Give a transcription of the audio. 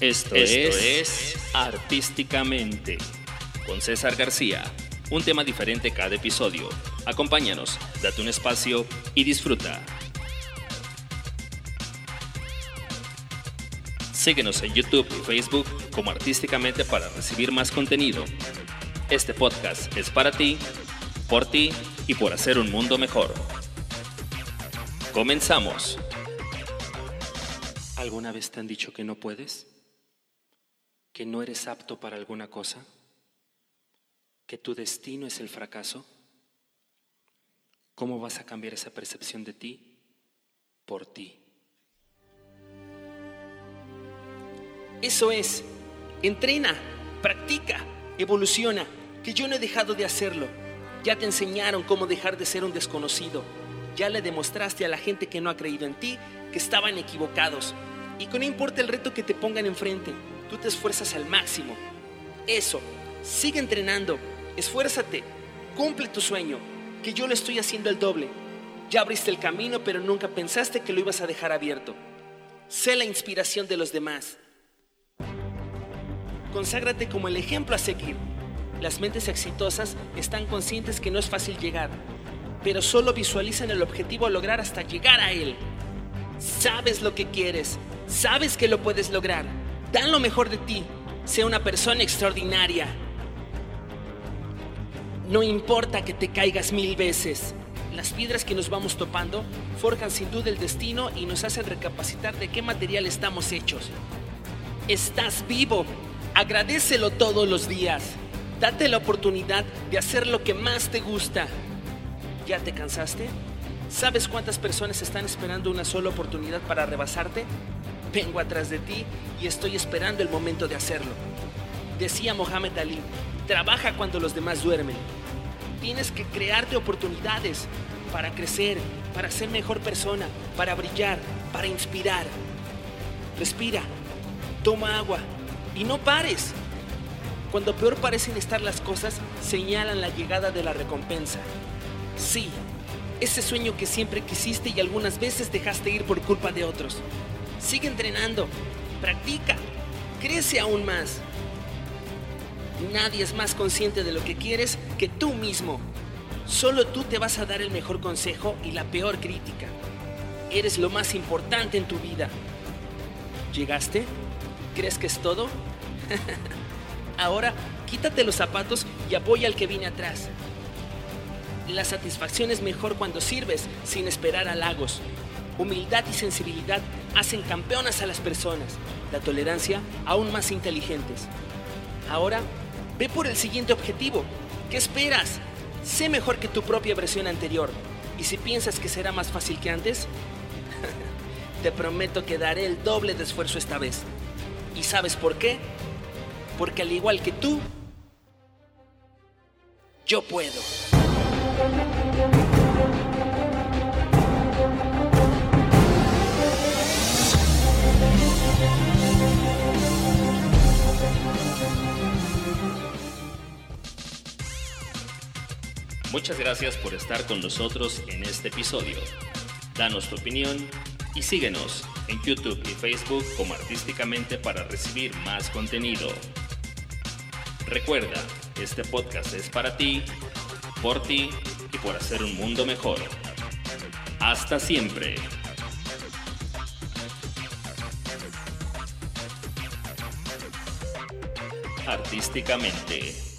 Esto, es, Artísticamente con César García. Un tema diferente cada episodio. Acompáñanos, date un espacio y disfruta. Síguenos en YouTube y Facebook como Artísticamente para recibir más contenido. Este podcast es para ti, por ti y por hacer un mundo mejor. Comenzamos. ¿Alguna vez te han dicho que no puedes? ¿Que no eres apto para alguna cosa? ¿Que tu destino es el fracaso? ¿Cómo vas a cambiar esa percepción de ti? Por ti. Eso es, entrena, practica, evoluciona, que yo no he dejado de hacerlo. Ya te enseñaron cómo dejar de ser un desconocido. Ya le demostraste a la gente que no ha creído en ti que estaban equivocados y que no importa el reto que te pongan enfrente, tú te esfuerzas al máximo. Eso, sigue entrenando, esfuérzate, cumple tu sueño, que yo lo estoy haciendo el doble. Ya abriste el camino, pero nunca pensaste que lo ibas a dejar abierto. Sé la inspiración de los demás. Conságrate como el ejemplo a seguir. Las mentes exitosas están conscientes que no es fácil llegar, pero solo visualizan el objetivo a lograr hasta llegar a él. Sabes lo que quieres, sabes que lo puedes lograr. Dan lo mejor de ti, sea una persona extraordinaria. No importa que te caigas mil veces. Las piedras que nos vamos topando forjan sin duda el destino y nos hacen recapacitar de qué material estamos hechos. Estás vivo, agradecelo todos los días. Date la oportunidad de hacer lo que más te gusta. ¿Ya te cansaste? ¿Sabes cuántas personas están esperando una sola oportunidad para rebasarte? Vengo atrás de ti y estoy esperando el momento de hacerlo. Decía Mohamed Ali, trabaja cuando los demás duermen. Tienes que crearte oportunidades para crecer, para ser mejor persona, para brillar, para inspirar. Respira, toma agua y no pares. Cuando peor parecen estar las cosas, señalan la llegada de la recompensa. Sí, ese sueño que siempre quisiste y algunas veces dejaste ir por culpa de otros. Sigue entrenando, practica, crece aún más. Nadie es más consciente de lo que quieres que tú mismo. Solo tú te vas a dar el mejor consejo y la peor crítica. Eres lo más importante en tu vida. ¿Llegaste? ¿Crees que es todo? Ahora quítate los zapatos y apoya al que viene atrás. La satisfacción es mejor cuando sirves sin esperar halagos. Humildad y sensibilidad hacen campeonas a las personas, la tolerancia aún más inteligentes. Ahora, ve por el siguiente objetivo. ¿Qué esperas? Sé mejor que tu propia versión anterior. Y si piensas que será más fácil que antes, te prometo que daré el doble de esfuerzo esta vez. ¿Y sabes por qué? Porque al igual que tú, yo puedo. Muchas gracias por estar con nosotros en este episodio. Danos tu opinión y síguenos en YouTube y Facebook como Artísticamente para recibir más contenido. Recuerda, este podcast es para ti, por ti y por hacer un mundo mejor. Hasta siempre. Artísticamente.